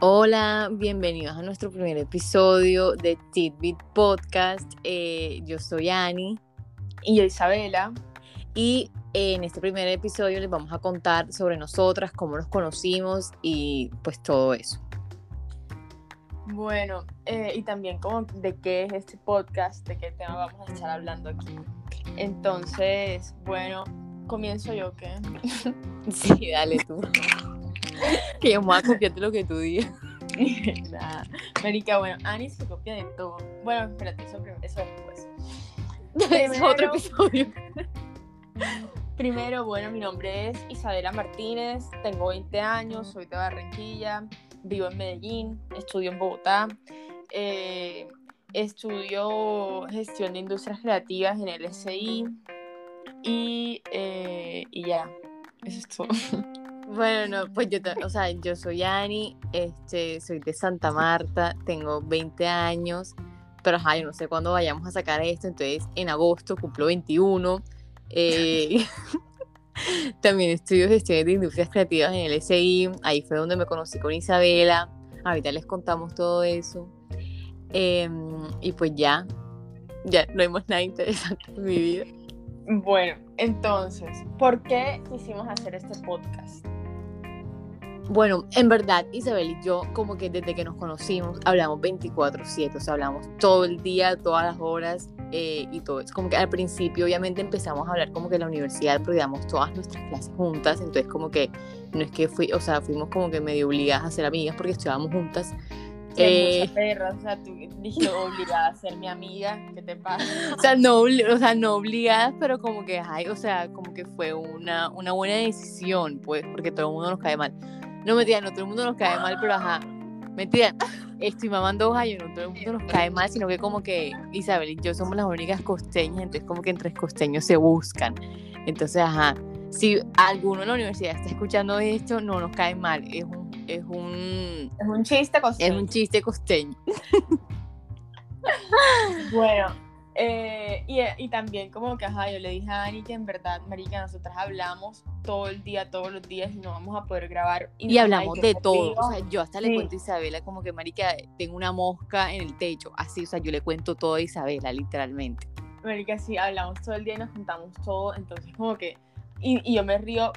Hola, bienvenidos a nuestro primer episodio de Tidbit Podcast. Eh, yo soy Ani. Y yo Isabela. Y en este primer episodio les vamos a contar sobre nosotras, cómo nos conocimos y pues todo eso. Bueno, eh, y también como de qué es este podcast, de qué tema vamos a estar hablando aquí. Entonces, bueno, comienzo yo, ¿qué? Sí, dale tú. que yo me voy a copiar de lo que tú digas. Nada. Marica, bueno, Ani se copia de todo. Bueno, espérate, eso, eso después. es otro episodio. Primero, bueno, mi nombre es Isabela Martínez, tengo 20 años, soy de Barranquilla, vivo en Medellín, estudio en Bogotá, eh, estudio gestión de industrias creativas en el SI y, eh, y ya, eso es todo. Bueno, no, pues yo, o sea, yo soy Ani, este, soy de Santa Marta, tengo 20 años, pero ajá, yo no sé cuándo vayamos a sacar esto, entonces en agosto cumplo 21. eh, también estudio gestión de industrias creativas en el SI, ahí fue donde me conocí con Isabela, ahorita les contamos todo eso. Em, y pues ya, ya no hay más nada interesante en mi vida. Bueno, entonces, ¿por qué quisimos hacer este podcast? Bueno, en verdad, Isabel y yo, como que desde que nos conocimos, hablamos 24/7, o sea, hablamos todo el día, todas las horas eh, y todo eso. Como que al principio, obviamente, empezamos a hablar como que en la universidad, porque damos todas nuestras clases juntas, entonces como que no es que fui, o sea, fuimos como que medio obligadas a ser amigas porque estudiábamos juntas. Eh, mucha perra, o sea, tú dijiste obligada a ser mi amiga, ¿qué te pasa? o sea, no, o sea, no obligadas, pero como que, ay, o sea, como que fue una, una buena decisión, pues, porque todo el mundo nos cae mal. No, mentira, no todo el mundo nos cae mal, pero ajá, mentira, estoy mamando gallo, no todo el mundo nos cae mal, sino que como que Isabel y yo somos las únicas costeñas, entonces como que entre costeños se buscan. Entonces, ajá, si alguno en la universidad está escuchando esto, no nos cae mal, es un, es un, Es un chiste es costeño. un chiste costeño. Bueno, eh, y, y también como que, ajá, yo le dije a Ani que en verdad, marica, nosotras hablamos todo el día, todos los días y no vamos a poder grabar. Y nada, hablamos de todo. O sea, yo hasta le Sí. cuento a Isabela como que, marica, tengo una mosca en el techo. Así, o sea, yo le cuento todo a Isabela, literalmente. marica, sí, hablamos todo el día y nos juntamos todo, entonces como que, y, y yo me río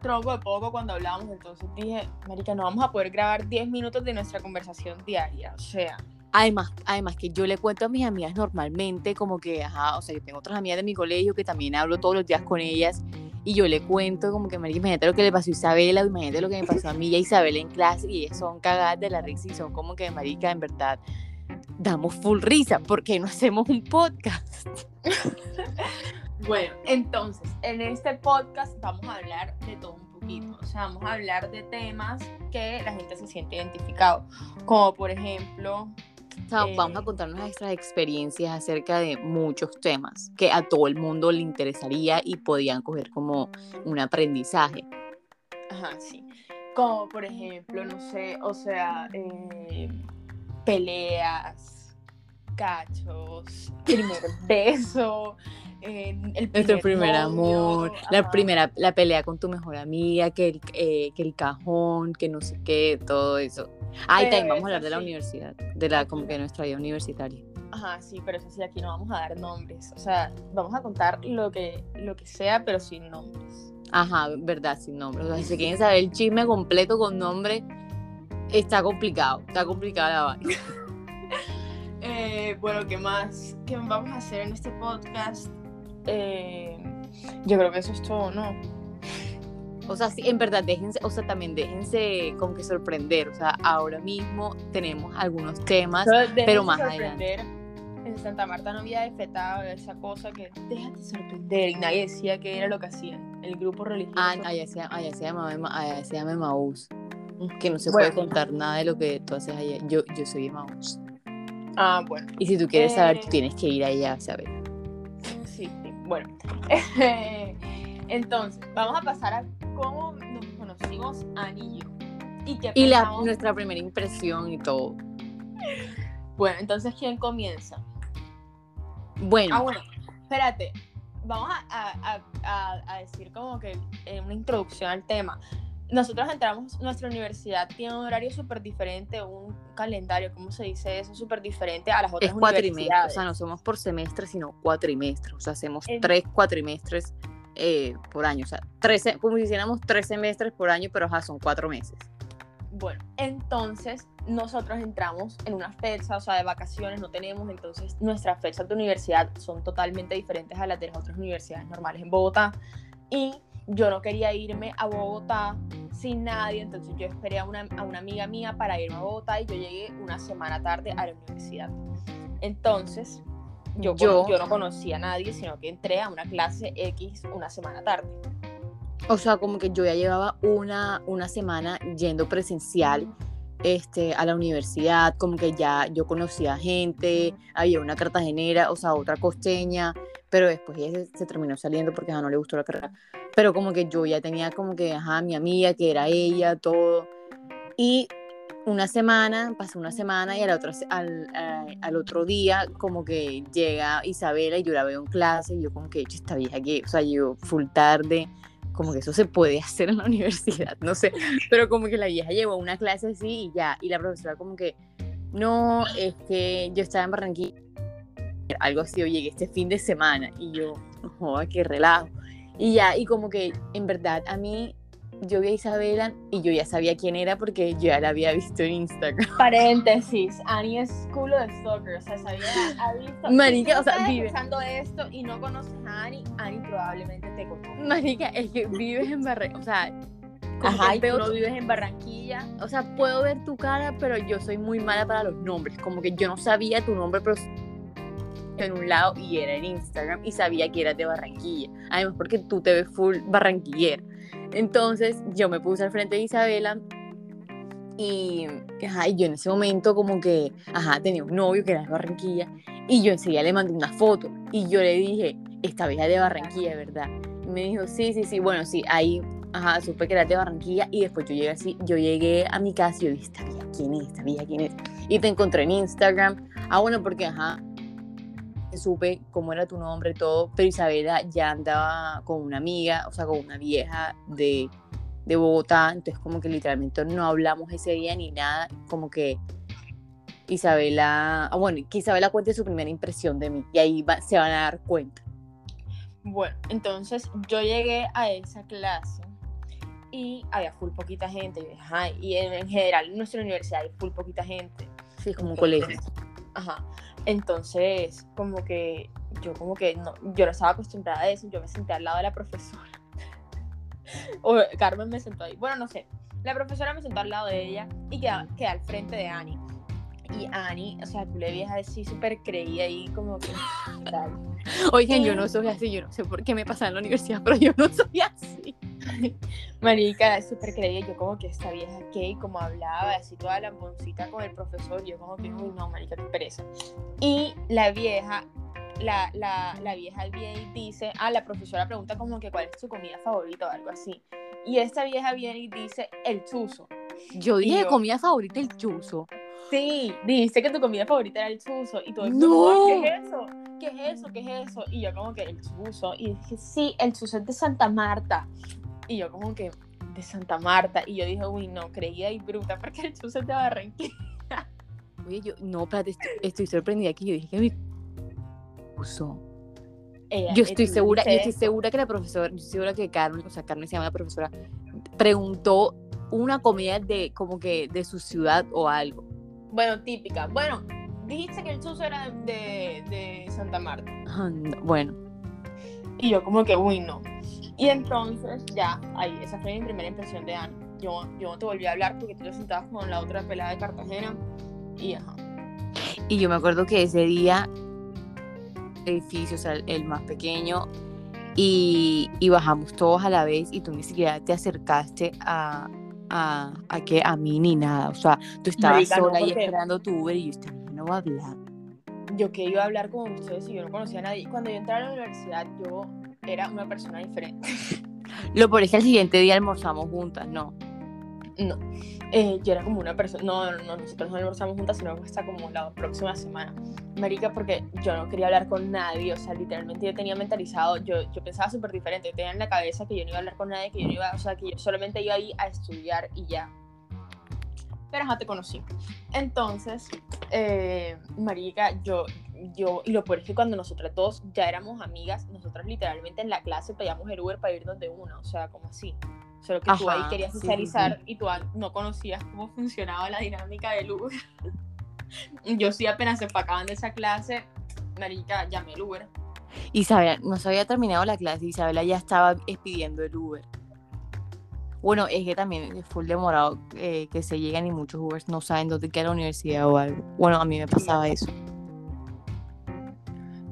tronco de poco cuando hablamos, entonces dije, marica, no vamos a poder grabar 10 minutos de nuestra conversación diaria, o sea, Además, además que yo le cuento a mis amigas normalmente como que, ajá, o sea, yo tengo otras amigas de mi colegio que también hablo todos los días con ellas y yo le cuento como que, imagínate lo que le pasó a Isabela, imagínate lo que me pasó a mí y a Isabela en clase y son cagadas de la risa y son como que, marica, en verdad, damos full risa, ¿por qué no hacemos un podcast? Bueno, entonces, en este podcast vamos a hablar de todo un poquito. O sea, vamos a hablar de temas que la gente se siente identificado. Como por ejemplo, O sea, Eh, vamos a contar nuestras experiencias acerca de muchos temas que a todo el mundo le interesaría y podían coger como un aprendizaje. ajá, sí. Como por ejemplo, no sé, o sea, eh, peleas, cachos, primer beso, eh, el Nuestro primer novio, amor, la primera, la pelea con tu mejor amiga, que el, eh, que el cajón, que no sé qué, todo eso. Ay, Pero también vamos a hablar de la sí. universidad, de la como que nuestra vida universitaria. Ajá, sí, pero eso sí, aquí no vamos a dar nombres. O sea, vamos a contar lo que, lo que sea, pero sin nombres. Ajá, verdad, sin nombre. O sea, si quieren saber el chisme completo con nombre, está complicado, está complicada la vaina. Eh, bueno, ¿qué más? ¿Qué vamos a hacer en este podcast? Eh, yo creo que eso es todo, ¿no? O sea, sí, en verdad, déjense, o sea, también déjense como que sorprender. O sea, ahora mismo tenemos algunos temas. Pero más sorprender. En Santa Marta no había defetado esa cosa que déjate sorprender y nadie decía que era lo que hacían. El grupo religioso. Ah, allá se, allá se llama, allá se llama Emaús. Que no se Bueno. puede contar nada de lo que tú haces allá. Yo, yo soy Emaús. Ah, bueno. Y si tú quieres saber, tú Eh. tienes que ir allá a saber. Sí, sí. Bueno. Entonces, vamos a pasar a cómo nos conocimos Ani y yo. Y, qué Y la, nuestra primera impresión y todo. Bueno, entonces, ¿quién comienza? Bueno, Ah, bueno, espérate. Vamos a, a- a- a- a decir como que eh, una introducción al tema. nosotros entramos, nuestra universidad tiene un horario súper diferente, un calendario, ¿cómo se dice eso? Súper diferente a las otras Es universidades. cuatrimestre, o sea, no somos por semestre, sino cuatrimestres. O sea, hacemos En- tres cuatrimestres eh, por año. O sea, tres, se- como si hiciéramos tres semestres por año, pero ajá, son cuatro meses. Bueno, entonces nosotros entramos en una fecha, o sea, de vacaciones no tenemos, entonces nuestras fechas de universidad son totalmente diferentes a las de las otras universidades normales en Bogotá. Y yo no quería irme a Bogotá sin nadie, entonces yo esperé a una, a una amiga mía para irme a Bogotá y yo llegué una semana tarde a la universidad. Entonces, yo, Yo- yo no conocía a nadie, sino que entré a una clase X una semana tarde. O sea, como que yo ya llevaba una, una semana yendo presencial este, a la universidad, como que ya yo conocía gente, había una cartagenera, o sea, otra costeña, pero después ella se, se terminó saliendo porque ajá, no le gustó la carrera. Pero como que yo ya tenía como que, ajá, mi amiga, que era ella, todo. Y una semana, pasó una semana y al otro, al, eh, al otro día como que llega Isabela y yo la veo en clase y yo como que, "Yo, esta vieja que, o sea, yo full tarde, como que eso se puede hacer en la universidad, no sé, pero como que la vieja llevó una clase así y ya, y la profesora como que, no, es que yo estaba en Barranquilla, algo así, yo llegué este fin de semana y yo, joder, qué relajo. Y ya, y como que en verdad a mí, yo vi a Isabela y yo ya sabía quién era porque yo ya la había visto en Instagram. Paréntesis, Annie es culo de stalker, o sea, sabía, ha visto. Marica, si o sea, estás vive. escuchando esto y no conoces a Annie, Annie probablemente te conoce. Marica, es que vives en Barranquilla, o sea, Ajá, que y tú no vives en Barranquilla. O sea, puedo ver tu cara, pero yo soy muy mala para los nombres. Como que yo no sabía tu nombre, pero en un lado y era en Instagram y sabía que eras de Barranquilla. Además, porque tú te ves full barranquillera. Entonces, yo me puse al frente de Isabela y, ajá, yo en ese momento como que, tenía un novio que era de Barranquilla y yo enseguida le mandé una foto y yo le dije, esta vieja es de Barranquilla, ¿verdad? Y me dijo, sí, sí, sí, bueno, sí, ahí Ajá, supe que era de Barranquilla y después yo llegué así, yo llegué a mi casa y yo dije, esta vieja, ¿quién es? Esta vieja, ¿quién es? Y te encontré en Instagram. Ah, bueno, porque ajá, supe cómo era tu nombre y todo, pero Isabela ya andaba con una amiga, o sea, con una vieja de, de Bogotá, entonces como que literalmente no hablamos ese día ni nada, como que Isabela, ah, bueno, que Isabela cuente su primera impresión de mí y ahí va- se van a dar cuenta. Bueno, entonces yo llegué a esa clase y había full poquita gente. Y, ajá, y en, en general en nuestra universidad hay full poquita gente. Sí, como un colegio. Ajá. Entonces, como que yo como que no, yo no estaba acostumbrada a eso, yo me senté al lado de la profesora. o Carmen me sentó ahí. Bueno, no sé. La profesora me sentó al lado de ella y quedé, quedé al frente de Annie. Y Annie, o sea, tú le vieja así súper creída ahí como que tal. Oigan, yo no soy así, yo no sé por qué me pasa en la universidad, pero yo no soy así. Marica, súper creída, yo como que esta vieja que como hablaba, así toda lamboncita con el profesor, yo como que, uy, no, marica, qué pereza. Y la vieja, la, la, la vieja viene y dice, ah, la profesora pregunta como que cuál es tu comida favorita o algo así. Y esta vieja viene y dice, el chuzo. Yo dije yo- comida favorita el chuzo. Sí, dijiste que tu comida favorita era el chuzo. Y todo el No. mundo, "Ay, ¿qué es eso? ¿Qué es eso? ¿Qué es eso? Y yo como que el chuzo. Y dije, sí, el chuzo es de Santa Marta. Y yo como que, de Santa Marta. Y yo dije, uy, no, creía y bruta, porque el chuzo es de Barranquilla. Oye, yo, no, espérate, estoy, estoy sorprendida que yo dije que mi. Ella- Yo estoy segura, yo estoy segura que la profesora, yo estoy segura que Carmen, o sea, Carmen se llama la profesora, preguntó una comida de como que de su ciudad o algo. Bueno, típica. Bueno, dijiste que el chuzo era de, de Santa Marta. Ah, no, Bueno, Y yo como que, uy, no. Y entonces, ya, ahí, esa fue mi primera impresión de Ana. Yo, yo no te volví a hablar porque tú te sentabas con la otra pelada de Cartagena. Y ajá. y yo me acuerdo que ese día, edificio, o sea, el, más pequeño, y, y bajamos todos a la vez y tú ni siquiera te acercaste a, a, a, que, a mí ni nada. O sea, tú estabas Marica, no, sola ahí porque- esperando tu Uber y yo estaba, no va a hablar. Yo que iba a hablar con ustedes y yo no conocía a nadie. Cuando yo entré a la universidad, yo era una persona diferente. Lo por es que al siguiente día almorzamos juntas, ¿no? No. Eh, yo era como una persona. No, no, no, nosotros no almorzamos juntas, sino hasta como la próxima semana. Marica, porque yo no quería hablar con nadie. O sea, literalmente yo tenía mentalizado. Yo, yo pensaba súper diferente. Yo tenía en la cabeza que yo no iba a hablar con nadie, que yo no iba. O sea, que yo solamente iba ahí a estudiar y ya. Pero ya te conocí. Entonces, eh, Marica, yo, yo. Y lo peor es que cuando nosotras dos ya éramos amigas, nosotras literalmente en la clase pedíamos el Uber para irnos de una. O sea, como así. Solo que tú ahí querías socializar y tú no conocías cómo funcionaba la dinámica del Uber. Yo sí apenas se empacaban de esa clase, marica, llamé el Uber. Isabela, no se había terminado la clase, Isabela ya estaba pidiendo el Uber. Bueno, es que también es full demorado eh, que se llegan y muchos Ubers no saben dónde queda la universidad o algo. Bueno, a mí me pasaba eso.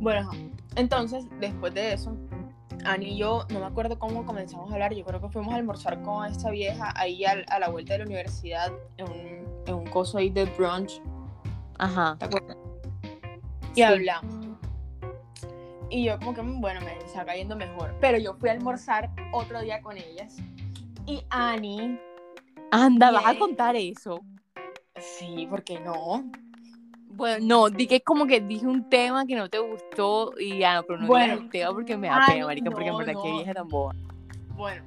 Bueno, entonces, después de eso, Ani y yo, no me acuerdo cómo comenzamos a hablar, yo creo que fuimos a almorzar con esta vieja ahí a, la vuelta de la universidad, en un, en un coso ahí de brunch. Ajá. ¿Te acuerdas? Y hablamos. Y yo como que, mm, bueno, me está cayendo mejor. Pero yo fui a almorzar otro día con ellas. Y Ani... Anda, ¿vas a contar eso? Sí, ¿por qué no? Bueno, no, di que como que dije un tema que no te gustó y ya no, pero no bueno, el tema porque me da pena, marica, porque en verdad que dije tan boba. Bueno,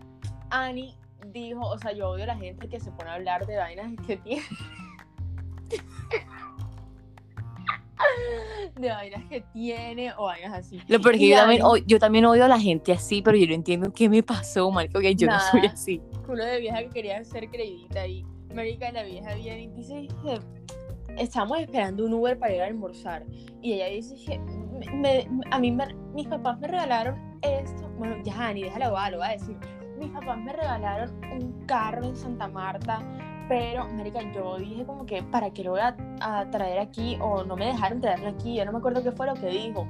Ani dijo, o sea, yo odio a la gente que se pone a hablar de vainas que tiene. de vainas que tiene o vainas así. Lo peor que yo también, yo también, odio a la gente así, pero yo no entiendo qué me pasó, marica, que yo no soy así. Culo de vieja que quería ser creidita y marica, la vieja viene y dice estamos esperando un Uber para ir a almorzar. Y ella dice que a mí mis papás me regalaron esto. Bueno, ya, ni déjalo, va, lo va a decir. Mis papás me regalaron un carro en Santa Marta. Pero, América, yo dije como que, ¿para qué lo voy a, traer aquí? O no me dejaron traerlo aquí. Yo no me acuerdo qué fue lo que dijo.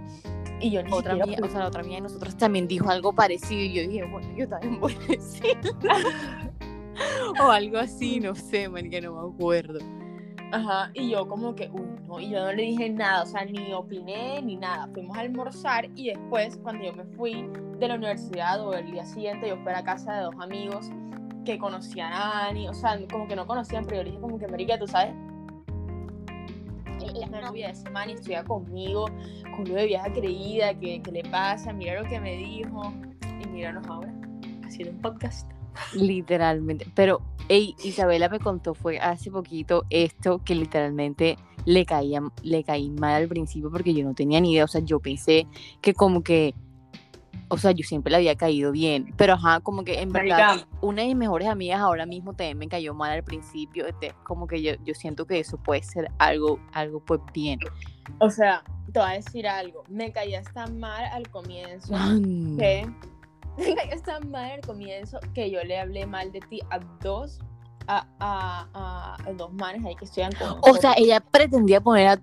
Y yo ni otra mía, o sea, la otra mía de nosotros también dijo algo parecido. Y yo dije, bueno, yo también voy a decir. o algo así, no sé, que no me acuerdo. Ajá, y yo como que, uy, no, y yo no le dije nada, o sea, ni opiné ni nada. Fuimos a almorzar y después, cuando yo me fui de la universidad o el día siguiente, yo fui a la casa de dos amigos que conocían a Ani, o sea, como que no conocían, pero yo le dije como que, Marica, tú sabes, es la novia de ese man y estudia conmigo, con lo de vieja creída, ¿qué, ¿qué le pasa? Mira lo que me dijo, y míranos ahora, haciendo un podcast. Literalmente. Pero, hey, Isabela me contó, fue hace poquito esto que literalmente le caía, le caí mal al principio porque yo no tenía ni idea. O sea, yo pensé que como que, o sea, yo siempre le había caído bien. Pero ajá, como que en verdad, una de mis mejores amigas ahora mismo también me cayó mal al principio. Este, como que yo, yo siento que eso puede ser algo, algo pues bien. O sea, te voy a decir algo. Me caía tan mal al comienzo que está mal al comienzo que yo le hablé mal de ti a dos a, a, a dos manes ahí que estudian con O sea, ella pretendía poner a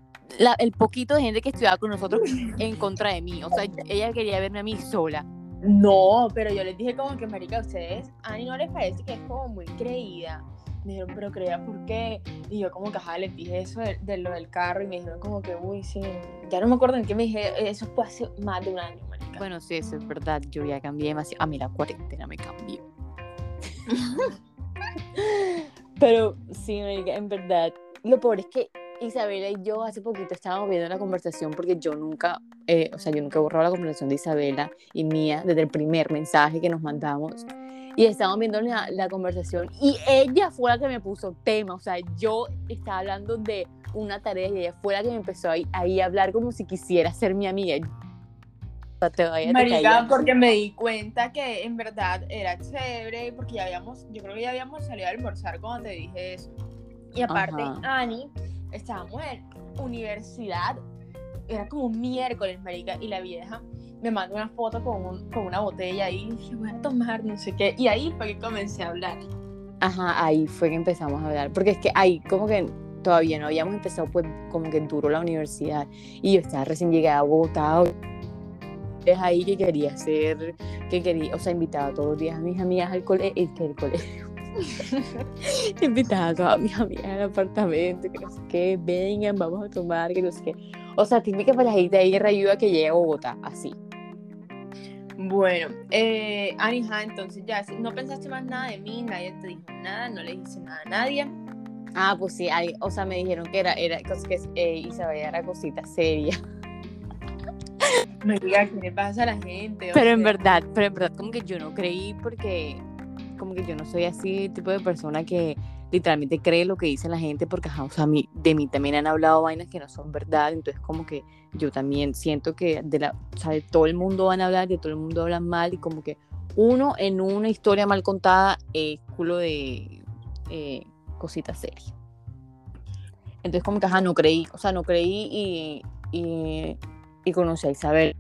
el poquito de gente que estudiaba con nosotros en contra de mí. O sea, ella quería verme a mí sola. No, pero yo les dije como que, marica, a ustedes, a mí no les parece que es como muy creída. Me dijeron, pero creía por qué. Y yo como que, ajá, les dije eso de, lo del carro y me dijeron como que, uy, sí, ya no me acuerdo en qué me dije, eso fue hace más de un año. Bueno, sí, eso es verdad. Yo ya cambié demasiado. A mí la cuarentena me cambió. Pero sí, en verdad. Lo peor es que Isabela y yo hace poquito estábamos viendo una conversación porque yo nunca, eh, o sea, yo nunca he borrado la conversación de Isabela y mía desde el primer mensaje que nos mandamos. Y estábamos viendo la, la, conversación y ella fue la que me puso tema, o sea, yo estaba hablando de una tarea y ella fue la que me empezó ahí, ahí a hablar como si quisiera ser mi amiga Marica, porque me di cuenta que en verdad era chévere, porque ya habíamos, yo creo que ya habíamos salido a almorzar cuando te dije eso. Y aparte, Ani, estábamos en universidad, era como un miércoles, marica, y la vieja me mandó una foto con, con una botella y dije, voy a tomar, no sé qué. Y ahí fue que comencé a hablar. Ajá, ahí fue que empezamos a hablar, porque es que ahí como que todavía no habíamos empezado pues como que duro la universidad y yo estaba recién llegada a Bogotá es ahí que quería hacer, que quería, o sea, invitaba todos los días a mis amigas al colegio, que el colegio. invitaba a todas mis amigas al apartamento, que no sé qué, vengan, vamos a tomar, que no sé qué. O sea, típica para la gente ahí de ayuda que llega a Bogotá, así. Bueno, eh, Anija, entonces ya, no pensaste más nada de mí, nadie te dijo nada, no le dijiste nada a nadie. Ah, pues sí, hay, o sea, me dijeron que era, era que eh, Isabel era cosita seria. Me diga qué le pasa a la gente. Pero en verdad, pero en verdad como que yo no creí porque como que yo no soy así tipo de persona que literalmente cree lo que dice la gente porque, o sea, de mí también han hablado vainas que no son verdad, entonces como que yo también siento que de, la, o sea, de todo el mundo van a hablar, de todo el mundo hablan mal y como que uno en una historia mal contada es culo de eh, cosita seria. Entonces como que, ajá, no creí, o sea, no creí y, y, y conocí a Isabel.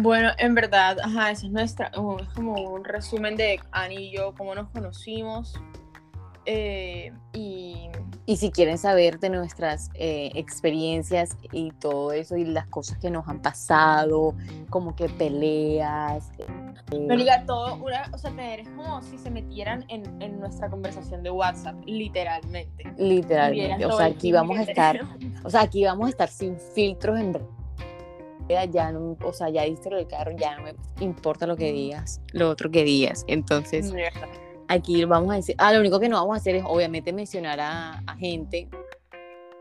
Bueno, en verdad, ajá, esa es nuestra, es como un resumen de Ani y yo, cómo nos conocimos. Eh, y... y si quieren saber de nuestras eh, experiencias y todo eso y las cosas que nos han pasado, como que peleas. Eh... diga todo, una, o sea, es como si se metieran en, en, nuestra conversación de WhatsApp, literalmente. Literalmente, o sea, aquí vamos a estar, o sea, aquí vamos a estar sin filtros en ya no, o sea, ya diste lo del carro, ya no me importa lo que digas, lo otro que digas. Entonces, aquí vamos a decir, ah, lo único que no vamos a hacer es obviamente mencionar a, gente.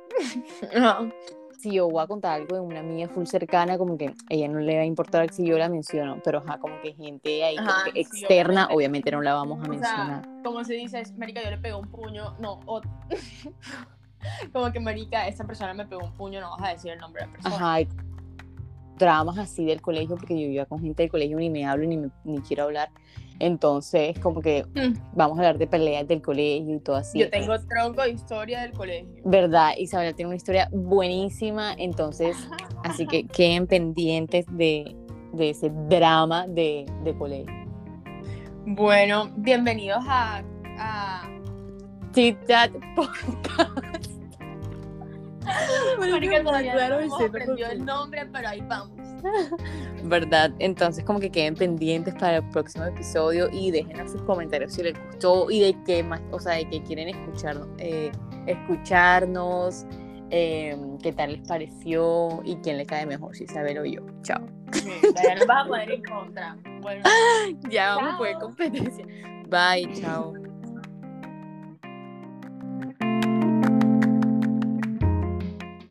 Si yo voy a contar algo de una amiga full cercana, como que ella no le va a importar si yo la menciono, pero ajá, como que gente ahí externa, obviamente. no la vamos a mencionar. como se dice, marica, yo le pego un puño, no, como que marica, esta persona me pegó un puño, no vas a decir el nombre de la persona. Ajá, dramas así del colegio, porque yo iba con gente del colegio ni me hablo ni, ni quiero hablar. Entonces, como que mm. vamos a hablar de peleas del colegio y todo así. Yo tengo tronco de historia del colegio. ¿Verdad? Isabel tiene una historia buenísima, entonces, así que queden pendientes de, de ese drama de, de, colegio. Bueno, bienvenidos a... a... Chit Podcast. Marica, todavía claro, no aprendió el nombre, pero ahí vamos. ¿Verdad? Entonces, como que queden pendientes para el próximo episodio y déjenos sus comentarios si les gustó y de qué más, o sea, de qué quieren escucharnos, eh, escucharnos, em, qué tal les pareció y quién le cae mejor, si Isabel o yo. Chao. ya vas a poder encontrar. Bueno, ya vamos a poder competencia. Bye, chao.